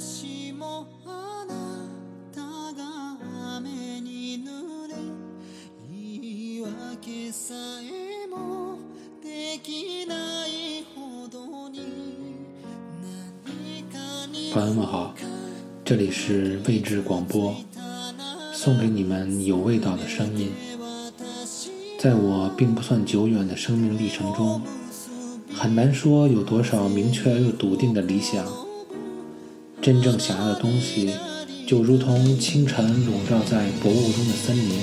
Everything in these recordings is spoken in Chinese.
しもあなたが雨に濡れ言い訳さえもできないほどに何かに朋友们好，这里是未知广播，送给你们有味道的声音。在我并不算久远的生命历程中，很难说有多少明确又笃定的理想。 真正想要的东西，就如同清晨笼罩在薄雾中的森林，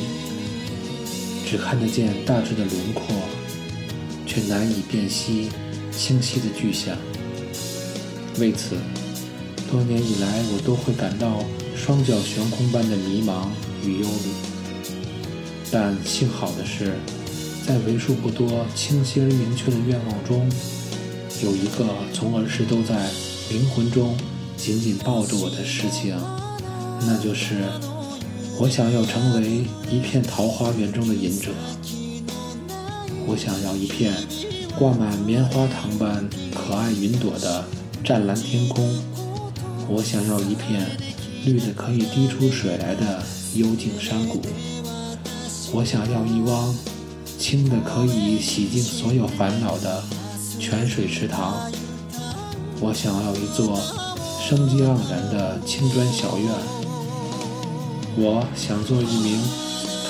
只看得见大致的轮廓，却难以辨析清晰的具象。为此，多年以来我都会感到双脚悬空般的迷茫与忧虑。但幸好的是，在为数不多清晰而明确的愿望中，有一个从儿时都在灵魂中紧紧抱着我的事情，那就是我想要成为一片桃花源中的隐者。我想要一片挂满棉花糖般可爱云朵的湛蓝天空。我想要一片绿的可以滴出水来的幽静山谷。我想要一汪清的可以洗净所有烦恼的泉水池塘。我想要一座生机盎然的青砖小院。我想做一名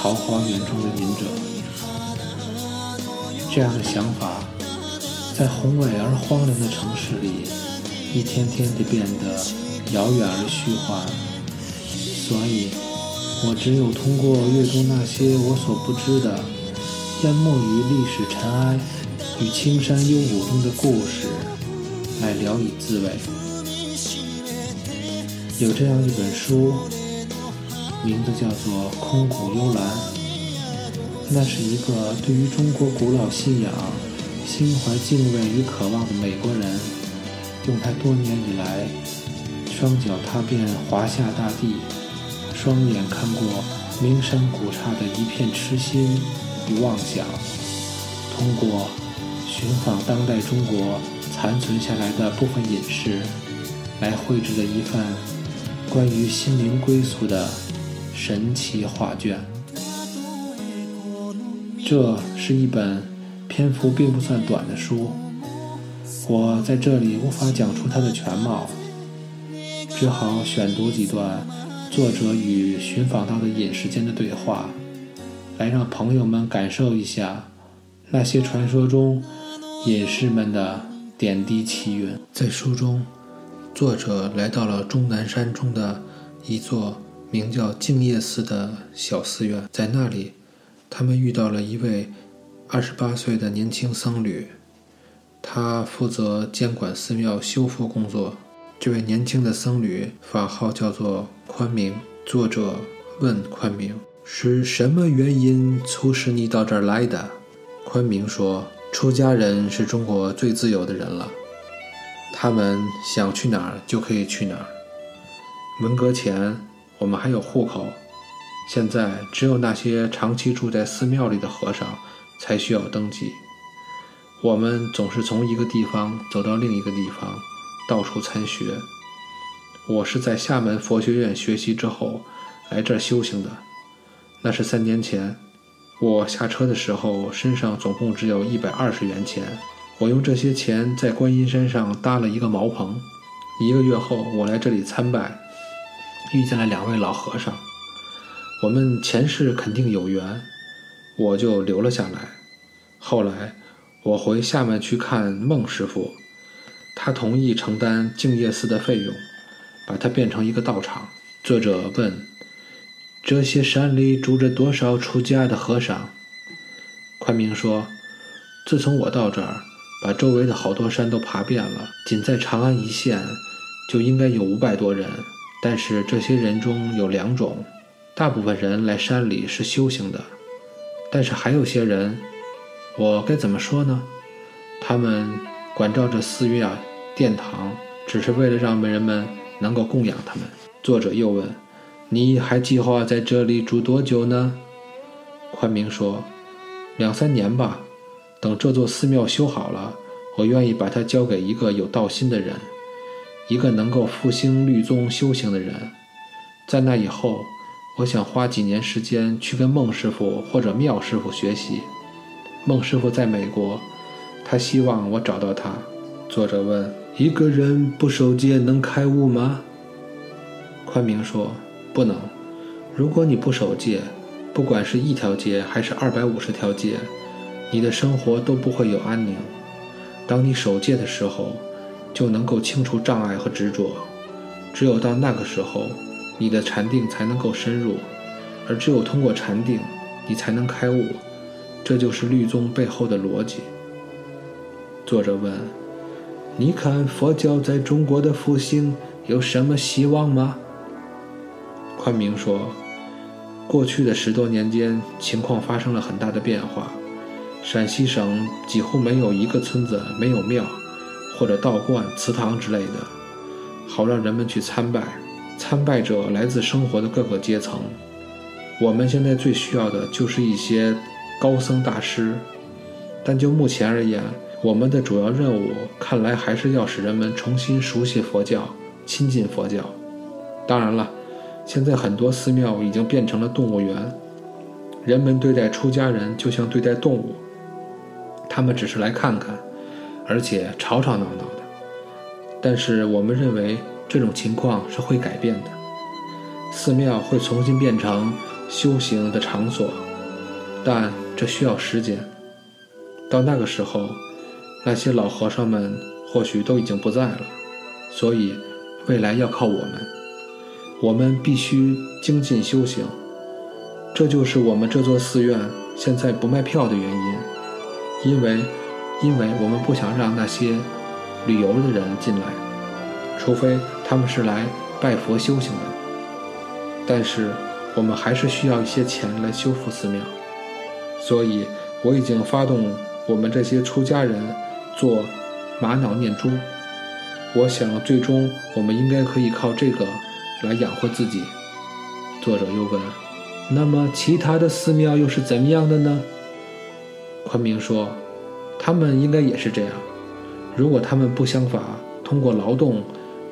桃花源中的隐者。这样的想法，在宏伟而荒凉的城市里，一天天地变得遥远而虚幻。所以。我只有通过阅读那些我所不知的、淹没于历史尘埃与青山幽谷中的故事，来聊以自慰。有这样一本书，名字叫做《空谷幽兰》，那是一个对于中国古老信仰心怀敬畏与渴望的美国人，用他多年以来双脚踏遍华夏大地。双眼看过名山古刹的一片痴心与妄想，通过寻访当代中国残存下来的部分隐士，来绘制的一份关于心灵归宿的神奇画卷。这是一本篇幅并不算短的书，我在这里无法讲出它的全貌，只好选读几段。作者与寻访到的隐士间的对话，来让朋友们感受一下那些传说中隐士们的点滴奇缘。在书中，作者来到了终南山中的一座名叫静夜寺的小寺院，在那里，他们遇到了一位二十八岁的年轻僧侣，他负责监管寺庙修复工作。这位年轻的僧侣法号叫做宽明。作者问宽明：“是什么原因促使你到这儿来的？”宽明说：“出家人是中国最自由的人了，他们想去哪儿就可以去哪儿。文革前我们还有户口，现在只有那些长期住在寺庙里的和尚才需要登记。我们总是从一个地方走到另一个地方。”到处参学。我是在厦门佛学院学习之后来这儿修行的，那是三年前。我下车的时候身上总共只有一百二十元钱，我用这些钱在观音山上搭了一个茅棚。一个月后，我来这里参拜，遇见了两位老和尚，我们前世肯定有缘，我就留了下来。后来我回厦门去看孟师傅。他同意承担净业寺的费用，把它变成一个道场。作者问：“这些山里住着多少出家的和尚？”宽明说：“自从我到这儿，把周围的好多山都爬遍了，仅在长安一线，就应该有五百多人。但是这些人中有两种，大部分人来山里是修行的，但是还有些人，我该怎么说呢？他们……”管照着寺院、殿堂，只是为了让人们能够供养他们。作者又问：“你还计划在这里住多久呢？”宽明说：“两三年吧。等这座寺庙修好了，我愿意把它交给一个有道心的人。一个能够复兴律宗修行的人。在那以后，我想花几年时间去跟孟师傅或者妙师傅学习。孟师傅在美国，他希望我找到他。作者问：一个人不守戒能开悟吗？宽明说：不能。如果你不守戒，不管是一条街还是二百五十条街，你的生活都不会有安宁。当你守戒的时候，就能够清除障碍和执着。只有到那个时候，你的禅定才能够深入，而只有通过禅定，你才能开悟。这就是律宗背后的逻辑。作者问：“你看佛教在中国的复兴有什么希望吗？”宽明说：“过去的十多年间，情况发生了很大的变化。陕西省几乎没有一个村子没有庙，或者道观、祠堂之类的，好让人们去参拜。参拜者来自生活的各个阶层。我们现在最需要的就是一些。”高僧大师，但就目前而言，我们的主要任务看来还是要使人们重新熟悉佛教、亲近佛教。当然了，现在很多寺庙已经变成了动物园，人们对待出家人就像对待动物，他们只是来看看，而且吵吵闹闹的。但是我们认为这种情况是会改变的，寺庙会重新变成修行的场所，但。这需要时间，到那个时候，那些老和尚们或许都已经不在了，所以未来要靠我们，我们必须精进修行。这就是我们这座寺院现在不卖票的原因，因为，因为我们不想让那些旅游的人进来，除非他们是来拜佛修行的。但是我们还是需要一些钱来修复寺庙。所以，我已经发动我们这些出家人做玛瑙念珠。我想，最终我们应该可以靠这个来养活自己。作者又问：“那么，其他的寺庙又是怎么样的呢？”昆明说：“他们应该也是这样。如果他们不想法通过劳动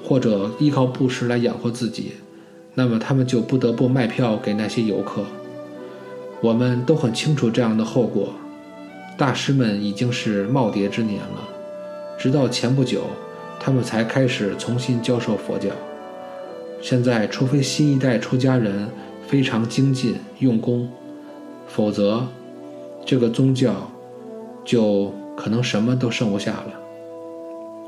或者依靠布施来养活自己，那么他们就不得不卖票给那些游客。”我们都很清楚这样的后果。大师们已经是耄耋之年了，直到前不久，他们才开始重新教授佛教。现在，除非新一代出家人非常精进用功，否则，这个宗教就可能什么都剩不下了。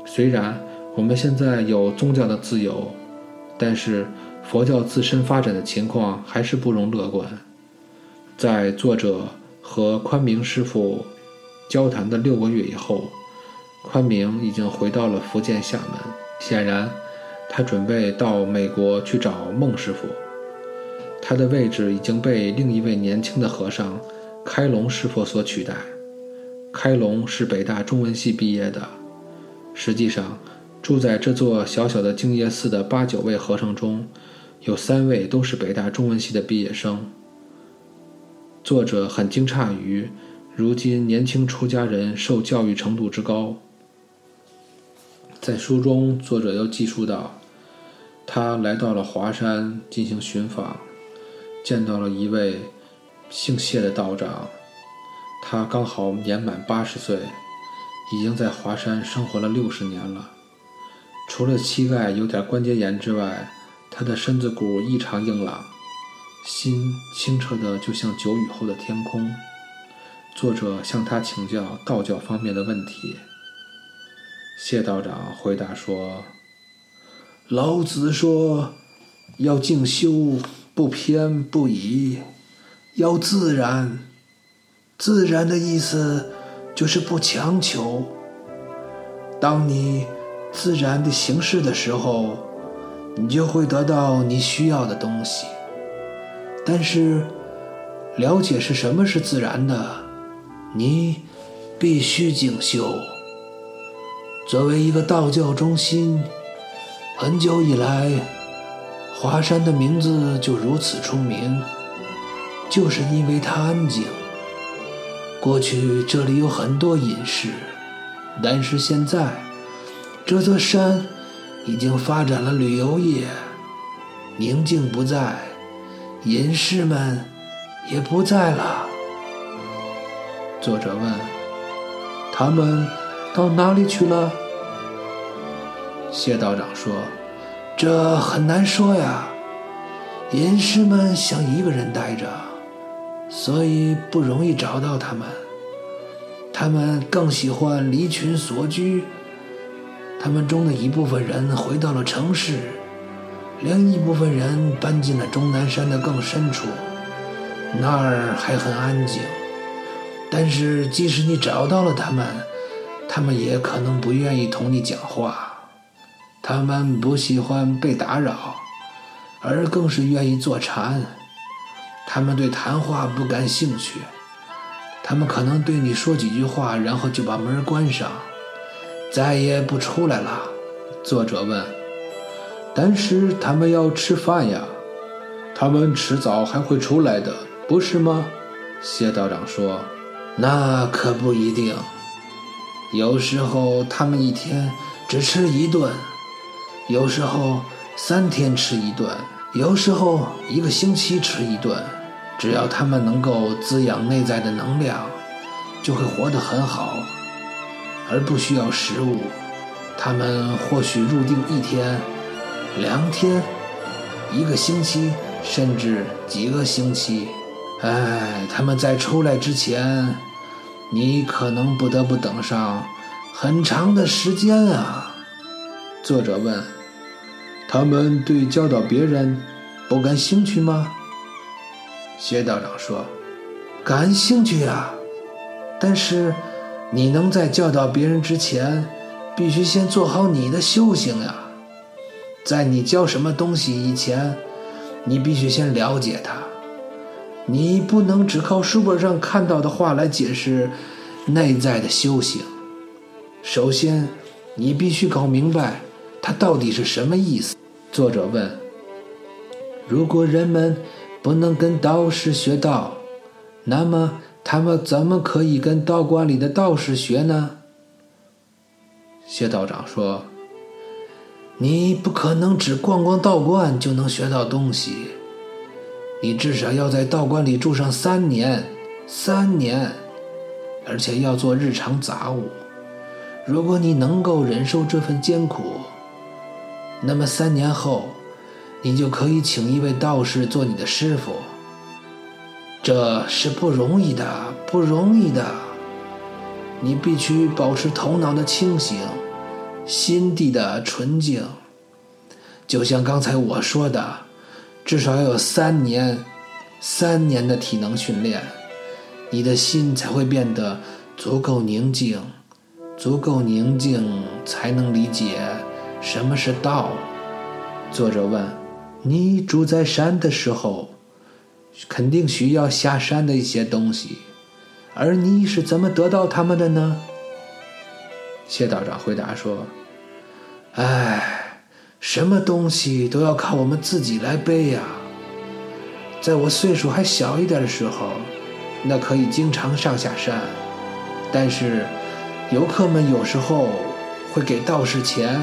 虽然我们现在有宗教的自由，但是佛教自身发展的情况还是不容乐观。在作者和宽明师傅交谈的六个月以后，宽明已经回到了福建厦门。显然，他准备到美国去找孟师傅。他的位置已经被另一位年轻的和尚开龙师傅所取代。开龙是北大中文系毕业的。实际上，住在这座小小的静业寺的八九位和尚中，有三位都是北大中文系的毕业生。作者很惊诧于，如今年轻出家人受教育程度之高。在书中，作者又记述到，他来到了华山进行寻访，见到了一位姓谢的道长，他刚好年满八十岁，已经在华山生活了六十年了。除了膝盖有点关节炎之外，他的身子骨异常硬朗。心清澈的，就像久雨后的天空。作者向他请教道教方面的问题。谢道长回答说：“老子说，要静修，不偏不倚，要自然。自然的意思就是不强求。当你自然的行事的时候，你就会得到你需要的东西。”但是，了解是什么是自然的，你必须精修。作为一个道教中心，很久以来，华山的名字就如此出名，就是因为它安静。过去这里有很多隐士，但是现在，这座山已经发展了旅游业，宁静不在，隐士们也不在了。作者问：“他们到哪里去了？”谢道长说：“这很难说呀。隐士们想一个人待着，所以不容易找到他们。他们更喜欢离群索居。他们中的一部分人回到了城市，另一部分人搬进了终南山的更深处，那儿还很安静。但是，即使你找到了他们，他们也可能不愿意同你讲话。”他们不喜欢被打扰，而更是愿意坐禅。他们对谈话不感兴趣，他们可能对你说几句话，然后就把门关上，再也不出来了。作者问：“但是他们要吃饭呀，他们迟早还会出来的，不是吗？”谢道长说：“那可不一定，有时候他们一天只吃一顿。”有时候三天吃一顿，有时候一个星期吃一顿，只要他们能够滋养内在的能量，就会活得很好，而不需要食物。他们或许入定一天、两天、一个星期，甚至几个星期。哎，他们在出来之前，你可能不得不等上很长的时间啊。作者问：“他们对教导别人不感兴趣吗？”薛道长说：“感兴趣呀，但是你能在教导别人之前，必须先做好你的修行呀。在你教什么东西以前，你必须先了解它。你不能只靠书本上看到的话来解释内在的修行。首先，你必须搞明白。”它到底是什么意思？作者问：“如果人们不能跟道士学道，那么他们怎么可以跟道观里的道士学呢？”谢道长说：“你不可能只逛逛道观就能学到东西，你至少要在道观里住上三年，三年，而且要做日常杂物。如果你能够忍受这份艰苦，”那么三年后，你就可以请一位道士做你的师傅。这是不容易的，不容易的。你必须保持头脑的清醒，心地的纯净。就像刚才我说的，至少要有三年，三年的体能训练，你的心才会变得足够宁静，足够宁静才能理解。什么是道？作者问：“你住在山的时候，肯定需要下山的一些东西，而你是怎么得到它们的呢？”谢道长回答说：“哎，什么东西都要靠我们自己来背呀。在我岁数还小一点的时候，那可以经常上下山，但是游客们有时候会给道士钱。”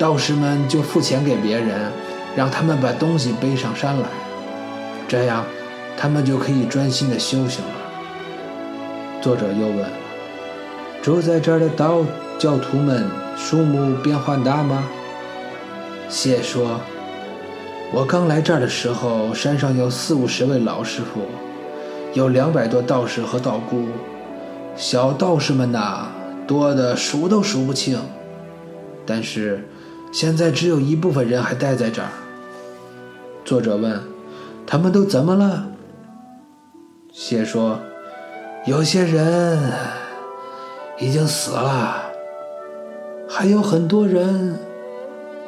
道士们就付钱给别人，让他们把东西背上山来，这样他们就可以专心的修行了。作者又问：“住在这儿的道教徒们数目变化大吗？”谢说：“我刚来这儿的时候，山上有四五十位老师傅，有两百多道士和道姑，小道士们呐，多的数都数不清。但是。”现在只有一部分人还待在这儿。作者问：“他们都怎么了？”谢说：“有些人已经死了，还有很多人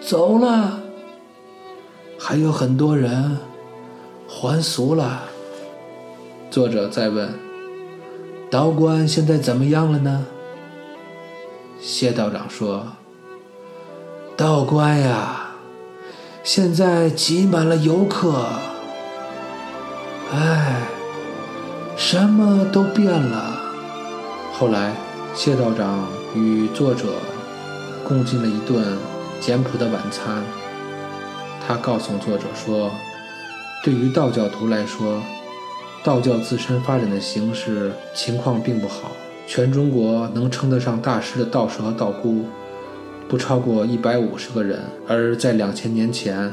走了，还有很多人还俗了。”作者再问：“道观现在怎么样了呢？”谢道长说。道观呀，现在挤满了游客。哎，什么都变了。后来，谢道长与作者共进了一顿简朴的晚餐。他告诉作者说，对于道教徒来说，道教自身发展的形势情况并不好。全中国能称得上大师的道士和道姑，不超过一百五十个人。而在两千年前，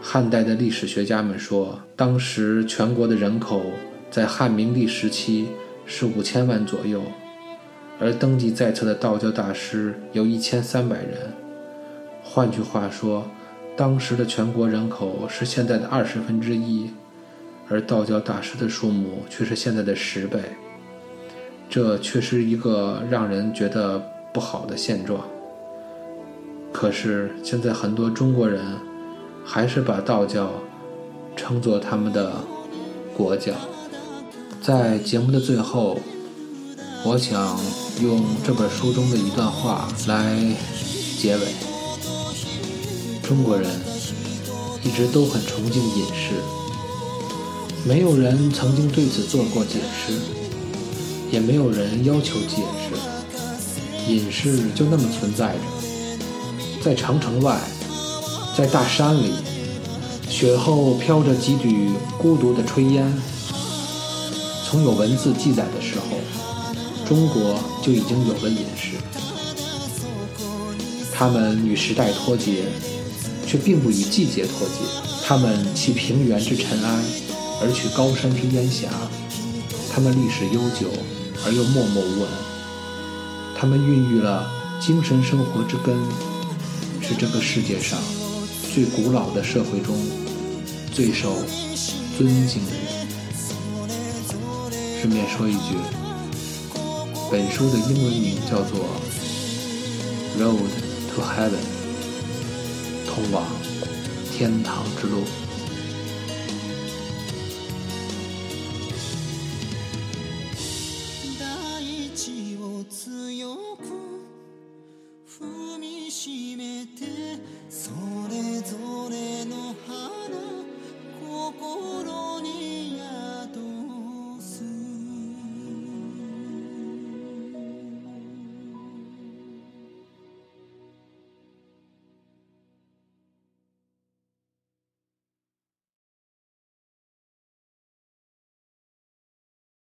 汉代的历史学家们说，当时全国的人口在汉明帝时期是五千万左右，而登记在册的道教大师有一千三百人。换句话说，当时的全国人口是现在的二十分之一，而道教大师的数目却是现在的十倍，这却是一个让人觉得不好的现状。可是现在很多中国人还是把道教称作他们的国教。在节目的最后，我想用这本书中的一段话来结尾。中国人一直都很崇敬隐士，没有人曾经对此做过解释，也没有人要求解释。隐士就那么存在着，在长城外，在大山里，雪后飘着几缕孤独的炊烟。从有文字记载的时候，中国就已经有了隐士，他们与时代脱节。却并不与季节脱节，他们弃平原之尘埃，而取高山之烟霞；他们历史悠久而又默默无闻；他们孕育了精神生活之根，是这个世界上最古老的社会中最受尊敬的人。顺便说一句，本书的英文名叫做《Road to Heaven》。通往天堂之路。